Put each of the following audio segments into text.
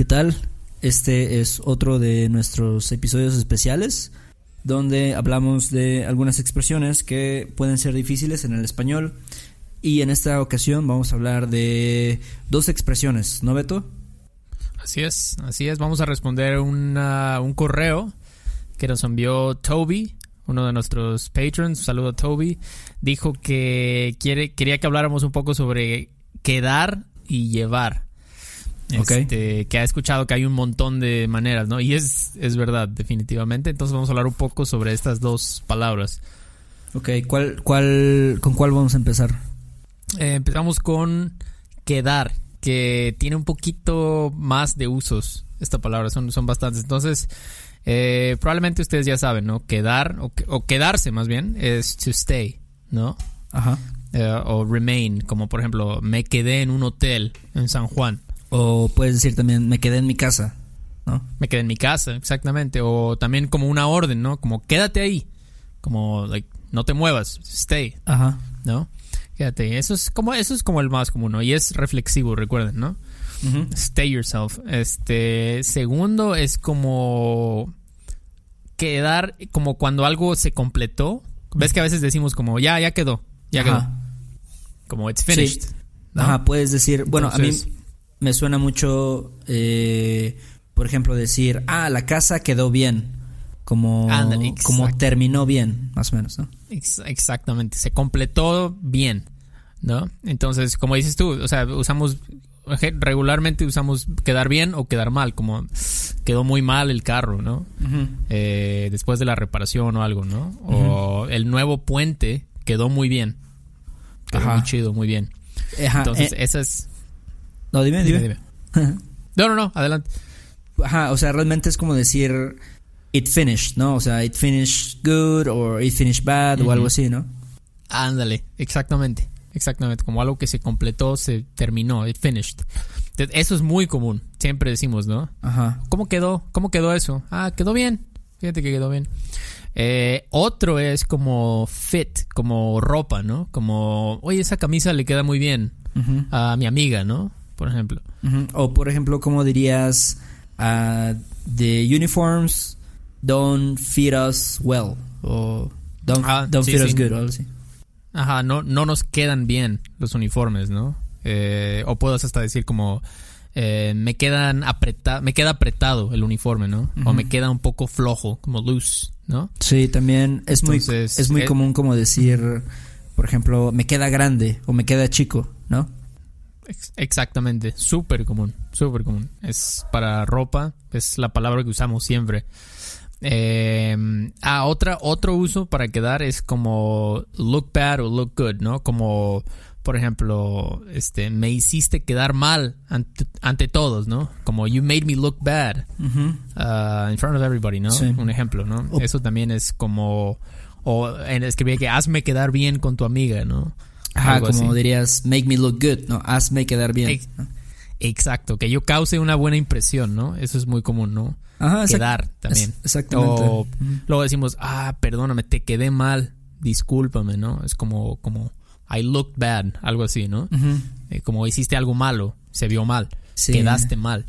¿qué tal? Este es otro de nuestros episodios especiales donde hablamos de algunas expresiones que pueden ser difíciles en el español y en esta ocasión vamos a hablar de dos expresiones, ¿no Beto? Así es, así es. Vamos a responder una, un correo que nos envió Toby, uno de nuestros patrons. Un saludo Toby. Dijo que quiere, quería que habláramos un poco sobre quedar y llevar. Este, que ha escuchado que hay un montón de maneras, ¿no? Y es, es verdad, definitivamente. Entonces vamos a hablar un poco sobre estas dos palabras. Ok, ¿cuál, cuál, ¿con cuál vamos a empezar? Eh, empezamos con quedar, que tiene un poquito más de usos esta palabra, son, son bastantes. Entonces, eh, probablemente ustedes ya saben, ¿no? Quedar, o, o, quedarse más bien, es to stay, ¿no? Ajá. Eh, o remain, como por ejemplo, me quedé en un hotel en San Juan. O puedes decir también, me quedé en mi casa, ¿no? Me quedé en mi casa, exactamente. O también como una orden, ¿no? Como quédate ahí. Como, like, no te muevas, stay. Ajá. ¿No? Quédate. Eso es como, eso es como el más común, ¿no? Y es reflexivo, recuerden, ¿no? Stay yourself. Este, segundo es como quedar, como cuando algo se completó. Ves que a veces decimos como, ya, ya quedó, ya quedó. Como it's finished. Ajá, puedes decir, bueno, a mí me suena mucho, eh, por ejemplo, decir, ah, la casa quedó bien. Como, como terminó bien, más o menos, ¿no? Exactamente, se completó bien, ¿no? Entonces, como dices tú, o sea, usamos, regularmente usamos quedar bien o quedar mal, como quedó muy mal el carro, ¿no? eh, después de la reparación o algo, ¿no? O el nuevo puente quedó muy bien. Quedó muy chido, muy bien. Entonces, eh, esa es no, dime, dime. no, no, no, adelante. Ajá, o sea, realmente es como decir it finished, ¿no? O sea, it finished good o it finished bad o algo así, ¿no? Ándale, exactamente. Exactamente, como algo que se completó, se terminó, it finished. Eso es muy común, siempre decimos, ¿no? Ajá. ¿Cómo quedó? ¿Cómo quedó eso? Ah, quedó bien. Fíjate que quedó bien. Eh, otro es como fit, como ropa, ¿no? Como, oye, esa camisa le queda muy bien a mi amiga, ¿no? Por ejemplo. O por ejemplo, ¿cómo dirías? Uh, the uniforms don't fit us well. O don't, ah, fit us good. Ajá, no, no nos quedan bien los uniformes, ¿no? Eh, o puedo hasta decir como... Eh, me quedan apreta me queda apretado el uniforme, ¿no? O me queda un poco flojo, como loose, ¿no? Sí, también es muy es muy eh, común como decir, por ejemplo, me queda grande o me queda chico, ¿no? Exactamente, súper común, súper común. Es para ropa, es la palabra que usamos siempre. Eh, ah, otra, otro uso para quedar es como look bad o look good, ¿no? Como, por ejemplo, este, me hiciste quedar mal ante, todos, ¿no? Como you made me look bad uh, in front of everybody, ¿no? Un ejemplo, ¿no? Eso también es como, o en escribir que hazme quedar bien con tu amiga, ¿no? Ajá, como dirías, make me look good, ¿no? Hazme quedar bien. Exacto, que yo cause una buena impresión, ¿no? Eso es muy común, ¿no? Ajá, Quedar también. exactamente. O luego decimos, ah, perdóname, te quedé mal, discúlpame, ¿no? Es como, como, I looked bad, algo así, ¿no? Eh, como hiciste algo malo, se vio mal, quedaste mal.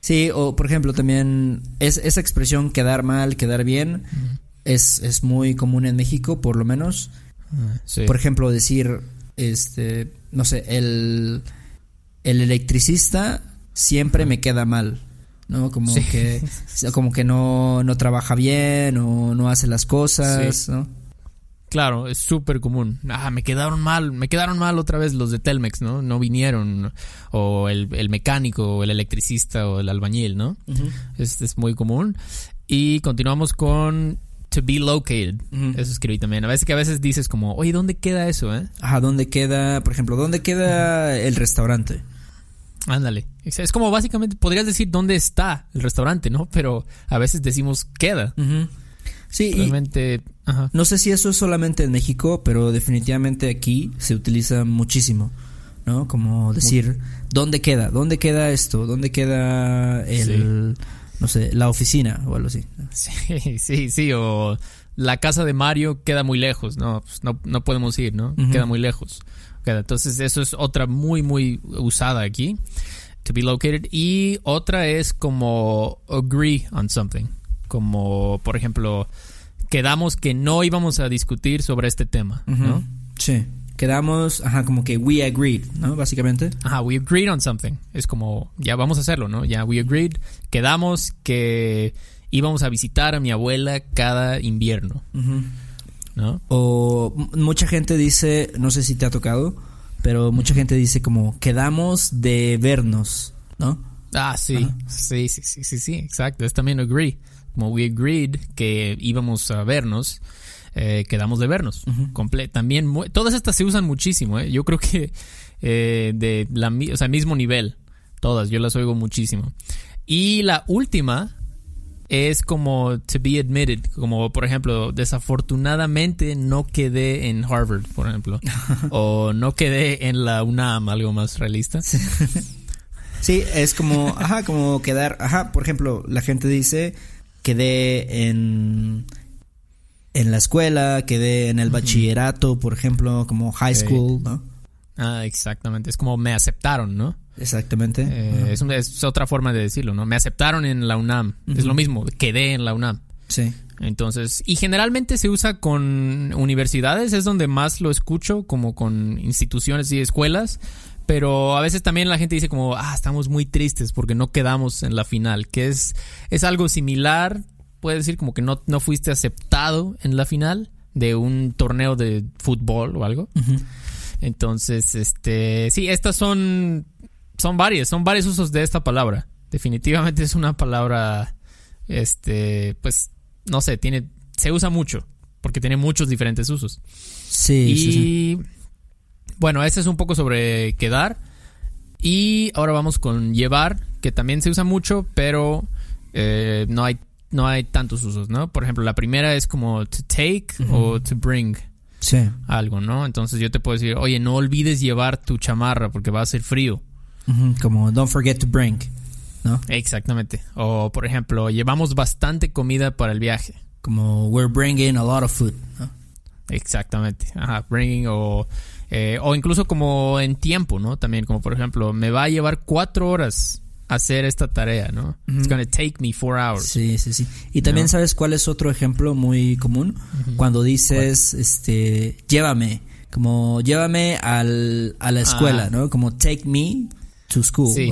Sí, o por ejemplo también es, esa expresión quedar mal, quedar bien, es, es muy común en México, por lo menos. Por ejemplo, decir, este, no sé, el, el electricista siempre me queda mal. ¿no? Como que como que no, no trabaja bien o no hace las cosas, ¿no? Claro, es súper común. Ah, me quedaron mal, me quedaron mal otra vez los de Telmex, ¿no? No vinieron. O el, el mecánico, o el electricista, o el albañil, ¿no? Este es muy común. Y continuamos con to be located. Eso escribí también. A veces que a veces dices como, oye, ¿dónde queda eso, eh? Ajá, ¿dónde queda, por ejemplo, dónde queda el restaurante? Ándale. Es como básicamente, podrías decir dónde está el restaurante, ¿no? Pero a veces decimos queda. Sí, Realmente, no sé si eso es solamente en México, pero definitivamente aquí se utiliza muchísimo, ¿no? Como decir, ¿dónde queda? ¿Dónde queda esto? ¿Dónde queda el no sé, la oficina o algo así. Sí, sí, sí, o la casa de Mario queda muy lejos, no, pues no, no podemos ir, ¿no? Queda muy lejos. Entonces eso es otra muy, muy usada aquí. to be located. Y otra es como agree on something. Como, por ejemplo, quedamos que no íbamos a discutir sobre este tema, ¿no? Sí. Quedamos, ajá, como que we agreed, ¿no? Básicamente. Ajá, we agreed on something. Es como, ya vamos a hacerlo, ¿no? Ya we agreed. Quedamos que íbamos a visitar a mi abuela cada invierno. ¿No? O mucha gente dice, no sé si te ha tocado, pero mucha gente dice como quedamos de vernos, ¿no? Ah, sí. Sí, sí, sí, sí, sí, exacto. Es también agree como we agreed que íbamos a vernos, eh, quedamos de vernos. también, todas estas se usan muchísimo. ¿eh? Yo creo que eh, de la o sea, mismo nivel. Todas, yo las oigo muchísimo. Y la última es como to be admitted, como por ejemplo, desafortunadamente no quedé en Harvard, por ejemplo, o no quedé en la UNAM, algo más realista. Sí, es como, ajá, como quedar, ajá, por ejemplo, la gente dice, quedé en, en la escuela, quedé en el bachillerato, por ejemplo, como high school, ¿no? Ah, exactamente. Es como me aceptaron, ¿no? Exactamente. Eh, es, otra forma de decirlo, ¿no? Me aceptaron en la UNAM. Es lo mismo, quedé en la UNAM. Sí. Entonces, y generalmente se usa con universidades, es donde más lo escucho, como con instituciones y escuelas. Pero a veces también la gente dice como, ah, estamos muy tristes porque no quedamos en la final, que es, es algo similar, puede decir como que no, no fuiste aceptado en la final de un torneo de fútbol o algo. Entonces, este, sí, estas son, son varias, son varios usos de esta palabra. Definitivamente es una palabra, este, pues, no sé, tiene, se usa mucho porque tiene muchos diferentes usos. Sí, y, sí, sí. Bueno, este es un poco sobre quedar. Y ahora vamos con llevar, que también se usa mucho, pero eh, no, hay, no hay tantos usos, ¿no? Por ejemplo, la primera es como to take o to bring. Sí. Algo, ¿no? Entonces yo te puedo decir, oye, no olvides llevar tu chamarra porque va a ser frío. Como don't forget to bring, ¿no? Exactamente. O, por ejemplo, llevamos bastante comida para el viaje. Como we're bringing a lot of food, ¿no? Exactamente. Ajá, bringing o eh, o incluso como en tiempo, ¿no? También, como por ejemplo, me va a llevar cuatro horas hacer esta tarea, ¿no? It's gonna take me four hours. Sí, sí, sí. Y también sabes cuál es otro ejemplo muy común cuando dices, este, llévame, como llévame al, a la escuela, ah. ¿no? Como take me to school. Sí.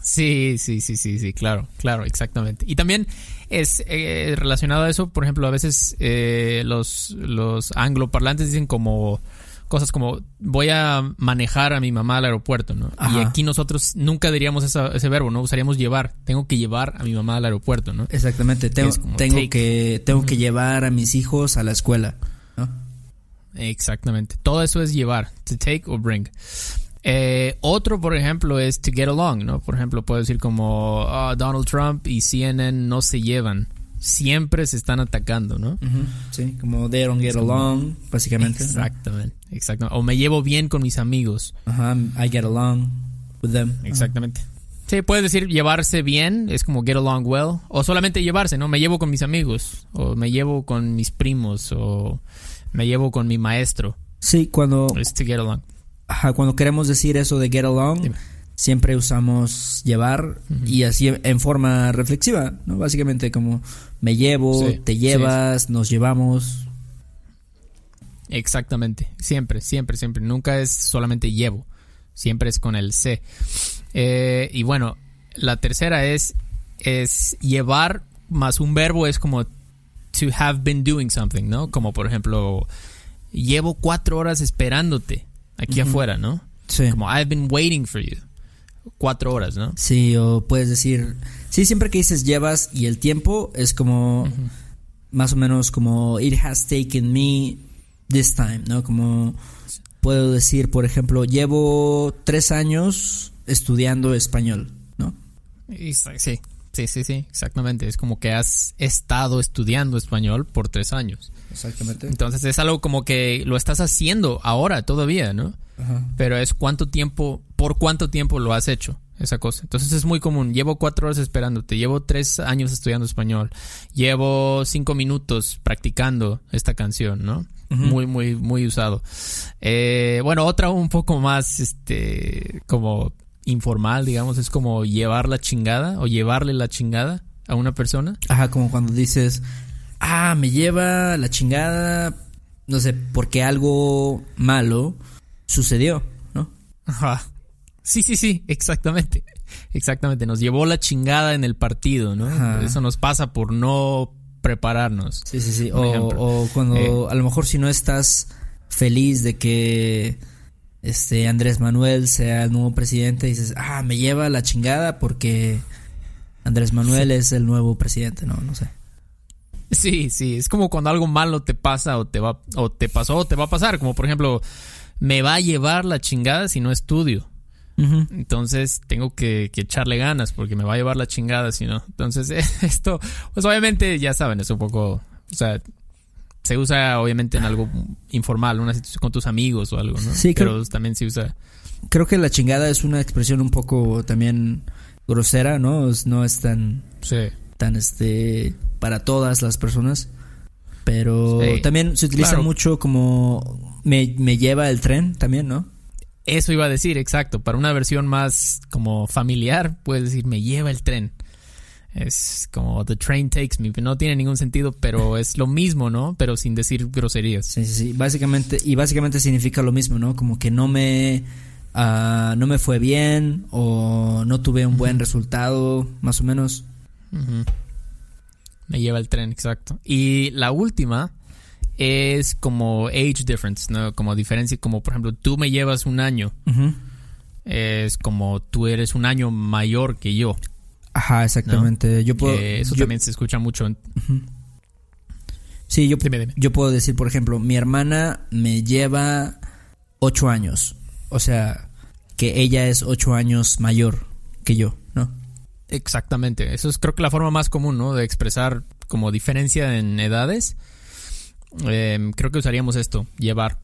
Sí, sí, sí, sí, sí, claro, claro, exactamente. Y también es eh, relacionado a eso, por ejemplo, a veces eh, los, los angloparlantes dicen como cosas como voy a manejar a mi mamá al aeropuerto, ¿no? Y aquí nosotros nunca diríamos ese verbo, ¿no? Usaríamos llevar. Tengo que llevar a mi mamá al aeropuerto, ¿no? Exactamente. Tengo, tengo que, tengo que llevar a mis hijos a la escuela, ¿no? Exactamente. Todo eso es llevar. To take or bring. Eh, otro, por ejemplo, es to get along, ¿no? Por ejemplo, puedo decir como ah, Donald Trump y CNN no se llevan siempre se están atacando, ¿no? Sí, como they don't get along, básicamente. Exactamente, exactamente. O me llevo bien con mis amigos. Ajá, I get along with them. Exactamente. Sí, puedes decir llevarse bien, es como get along well, o solamente llevarse, ¿no? Me llevo con mis amigos, o me llevo con mis primos, o me llevo con mi maestro. Sí, cuando... Es to get along. Ajá, cuando queremos decir eso de get along, siempre usamos llevar y así en forma reflexiva, ¿no? Básicamente como me llevo, te llevas, nos llevamos. Exactamente, siempre, siempre, siempre. Nunca es solamente llevo, siempre es con el C. Eh, y bueno, la tercera es, es llevar más un verbo es como to have been doing something, ¿no? Como por ejemplo, llevo cuatro horas esperándote aquí afuera, ¿no? Sí. Como I've been waiting for you cuatro horas, ¿no? Sí, o puedes decir, sí, siempre que dices llevas y el tiempo es como, más o menos como, it has taken me this time, ¿no? Como puedo decir, por ejemplo, llevo tres años estudiando español, ¿no? Sí, sí, sí, sí, exactamente. Es como que has estado estudiando español por tres años. Exactamente. Entonces es algo como que lo estás haciendo ahora todavía, ¿no? Pero es cuánto tiempo, por cuánto tiempo lo has hecho, esa cosa. Entonces es muy común. Llevo cuatro horas esperándote, llevo tres años estudiando español, llevo cinco minutos practicando esta canción, ¿no? Muy, muy, muy usado. Eh, bueno, otra un poco más, este, como informal, digamos, es como llevar la chingada o llevarle la chingada a una persona. Ajá, como cuando dices, ah, me lleva la chingada, no sé, porque algo malo sucedió, ¿no? Ajá. Sí, sí, sí, exactamente. Exactamente, nos llevó la chingada en el partido, ¿no? Eso nos pasa por no prepararnos. Sí, sí, sí. O, cuando eh. a lo mejor si no estás feliz de que este Andrés Manuel sea el nuevo presidente, dices, ah, me lleva la chingada porque Andrés Manuel es el nuevo presidente, no, no sé. Sí, sí, es como cuando algo malo te pasa o te va o te pasó o te va a pasar, como por ejemplo, me va a llevar la chingada si no estudio. Entonces tengo que, echarle ganas porque me va a llevar la chingada si no. Entonces esto, pues obviamente ya saben, es un poco, o sea, se usa obviamente en algo informal, una situación con tus amigos o algo, ¿no? Sí, pero también se usa. Creo que la chingada es una expresión un poco también grosera, ¿no? No es tan, tan este, para todas las personas. Pero también se utiliza mucho como me, me lleva el tren también, ¿no? Eso iba a decir, exacto. Para una versión más como familiar, puedes decir, me lleva el tren. Es como The Train Takes Me. No tiene ningún sentido, pero es lo mismo, ¿no? Pero sin decir groserías. Sí, sí, sí. Básicamente, y básicamente significa lo mismo, ¿no? Como que no me, uh, no me fue bien o no tuve un buen resultado, más o menos. Me lleva el tren, exacto. Y la última es como age difference, ¿no? Como diferencia, como por ejemplo, tú me llevas un año. Es como tú eres un año mayor que yo. Ajá, exactamente. Yo puedo, eso también se escucha mucho. Sí, yo, yo puedo decir, por ejemplo, mi hermana me lleva ocho años. O sea, que ella es ocho años mayor que yo, ¿no? Exactamente. Eso es creo que la forma más común, ¿no? De expresar como diferencia en edades. Em, creo que usaríamos esto, llevar.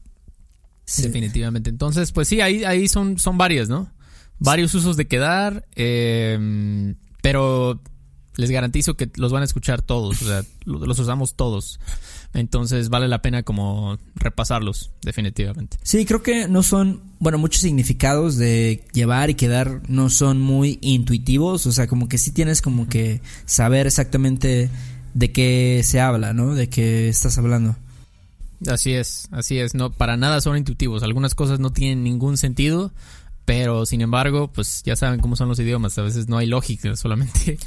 Definitivamente. Entonces, pues sí, ahí, ahí son, son varias, ¿no? Varios usos de quedar, em, pero les garantizo que los van a escuchar todos, o sea, los usamos todos. Entonces vale la pena como repasarlos, definitivamente. Sí, creo que no son, bueno, muchos significados de llevar y quedar no son muy intuitivos, o sea, como que sí tienes como que saber exactamente de qué se habla, ¿no? De qué estás hablando. Así es, así es. No, para nada son intuitivos. Algunas cosas no tienen ningún sentido, pero sin embargo, pues ya saben cómo son los idiomas. A veces no hay lógica, solamente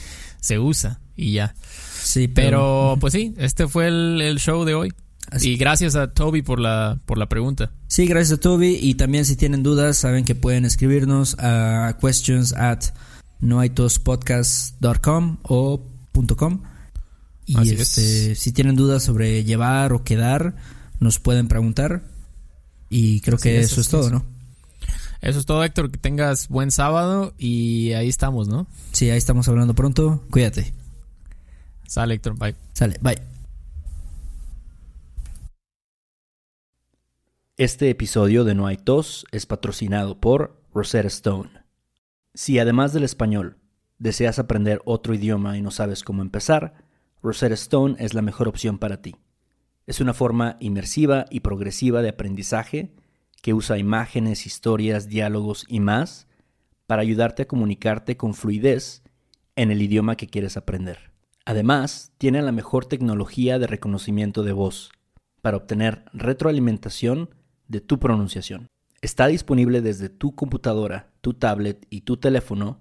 se usa y ya. Sí, pero, pues sí, este fue el, show de hoy. Y gracias a Toby por la, por la pregunta. Sí, gracias a Toby. Y también si tienen dudas, saben que pueden escribirnos a questions at noaitospodcast.com o .com. Y este, si tienen dudas sobre llevar o quedar, nos pueden preguntar. Y creo que eso es, todo, ¿no? Eso es todo, Héctor. Que tengas buen sábado y ahí estamos, ¿no? Sí, ahí estamos hablando pronto. Cuídate. Sale, Héctor. Bye. Sale, bye. Este episodio de No hay tos es patrocinado por Rosetta Stone. Si además del español deseas aprender otro idioma y no sabes cómo empezar, Rosetta Stone es la mejor opción para ti. Es una forma inmersiva y progresiva de aprendizaje que usa imágenes, historias, diálogos y más para ayudarte a comunicarte con fluidez en el idioma que quieres aprender. Además, tiene la mejor tecnología de reconocimiento de voz para obtener retroalimentación de tu pronunciación. Está disponible desde tu computadora, tu tablet y tu teléfono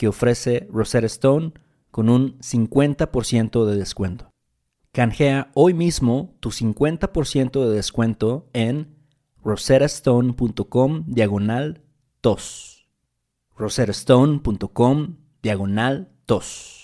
que ofrece Rosetta Stone con un 50% de descuento. Canjea hoy mismo tu 50% de descuento en rosettastone.com diagonal tos. rosettastone.com diagonal tos.